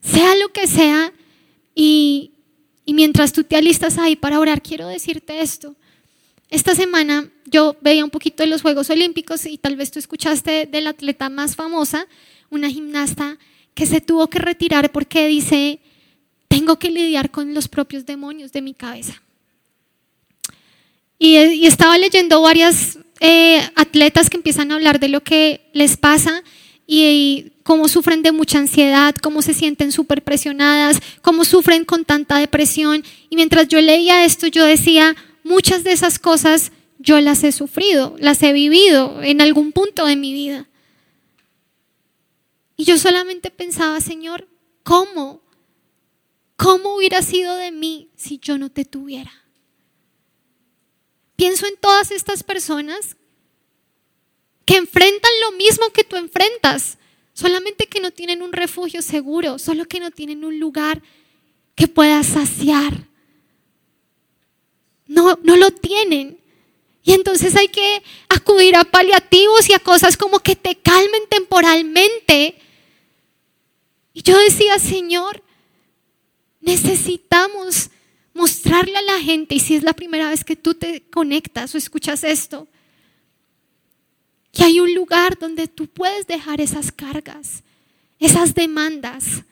Sea lo que sea, y, y mientras tú te alistas ahí para orar, quiero decirte esto. Esta semana yo veía un poquito de los Juegos Olímpicos y tal vez tú escuchaste del atleta más famosa, una gimnasta que se tuvo que retirar porque dice, tengo que lidiar con los propios demonios de mi cabeza. Y, estaba leyendo varias eh, atletas que empiezan a hablar de lo que les pasa y, cómo sufren de mucha ansiedad, cómo se sienten súper presionadas, cómo sufren con tanta depresión. Y mientras yo leía esto, yo decía, muchas de esas cosas yo las he sufrido, las he vivido en algún punto de mi vida. Y yo solamente pensaba, Señor, ¿cómo? ¿Cómo hubiera sido de mí si yo no te tuviera? Pienso en todas estas personas que enfrentan lo mismo que tú enfrentas, solamente que no tienen un refugio seguro, solo que no tienen un lugar que pueda saciar. No, no lo tienen. Y entonces hay que acudir a paliativos y a cosas como que te calmen temporalmente. Y yo decía, Señor, necesitamos mostrarle a la gente, y si es la primera vez que tú te conectas o escuchas esto, que hay un lugar donde tú puedes dejar esas cargas, esas demandas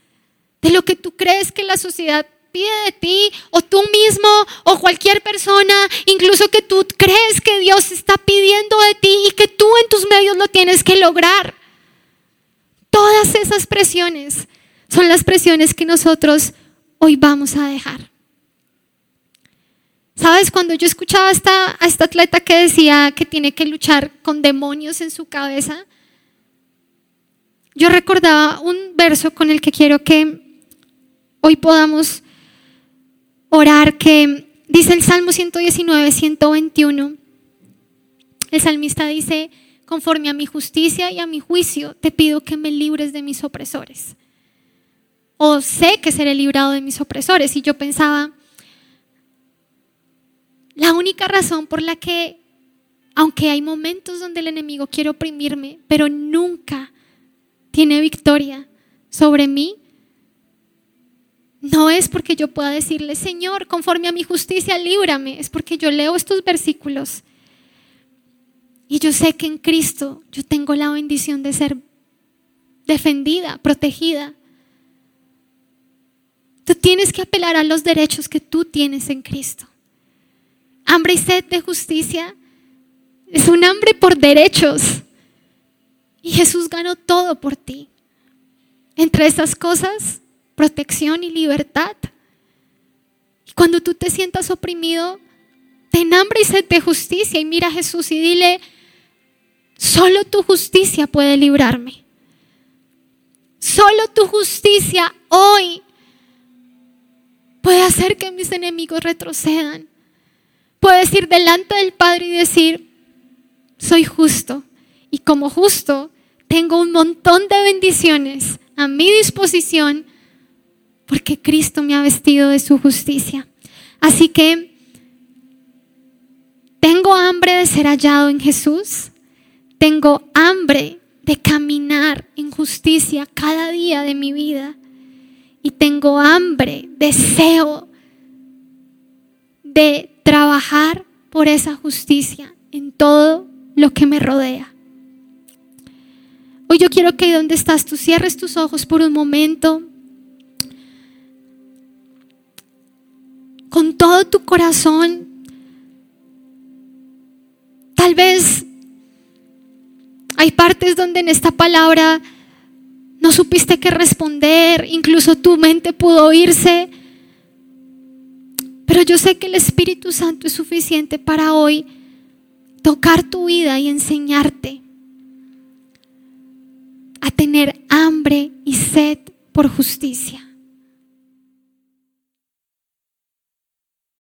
de lo que tú crees que la sociedad pide de ti, o tú mismo, o cualquier persona, incluso que tú crees que Dios está pidiendo de ti y que tú en tus medios lo tienes que lograr. Todas esas presiones son las presiones que nosotros hoy vamos a dejar. ¿Sabes? Cuando yo escuchaba a esta, atleta que decía que tiene que luchar con demonios en su cabeza, yo recordaba un verso con el que quiero que hoy podamos orar, que dice el Salmo 119, 121. El salmista dice, conforme a mi justicia y a mi juicio, te pido que me libres de mis opresores. O sé que seré librado de mis opresores. Y yo pensaba, la única razón por la que, aunque hay momentos donde el enemigo quiere oprimirme, pero nunca tiene victoria sobre mí, no es porque yo pueda decirle, Señor, conforme a mi justicia, líbrame. Es porque yo leo estos versículos y yo sé que en Cristo yo tengo la bendición de ser defendida, protegida. Tú tienes que apelar a los derechos que tú tienes en Cristo hambre y sed de justicia, es un hambre por derechos. Y Jesús ganó todo por ti. Entre esas cosas, protección y libertad. Y cuando tú te sientas oprimido, ten hambre y sed de justicia y mira a Jesús y dile, Solo tu justicia puede librarme. Solo tu justicia hoy puede hacer que mis enemigos retrocedan. Puedes ir delante del Padre y decir, soy justo. Y como justo, tengo un montón de bendiciones a mi disposición porque Cristo me ha vestido de su justicia. Así que tengo hambre de ser hallado en Jesús. Tengo hambre de caminar en justicia cada día de mi vida. Y tengo hambre, deseo de trabajar por esa justicia en todo lo que me rodea. Hoy yo quiero que donde estás tú cierres tus ojos por un momento. Con todo tu corazón. Tal vez hay partes donde en esta palabra no supiste qué responder, incluso tu mente pudo irse. Pero yo sé que el Espíritu Santo es suficiente para hoy tocar tu vida y enseñarte a tener hambre y sed por justicia.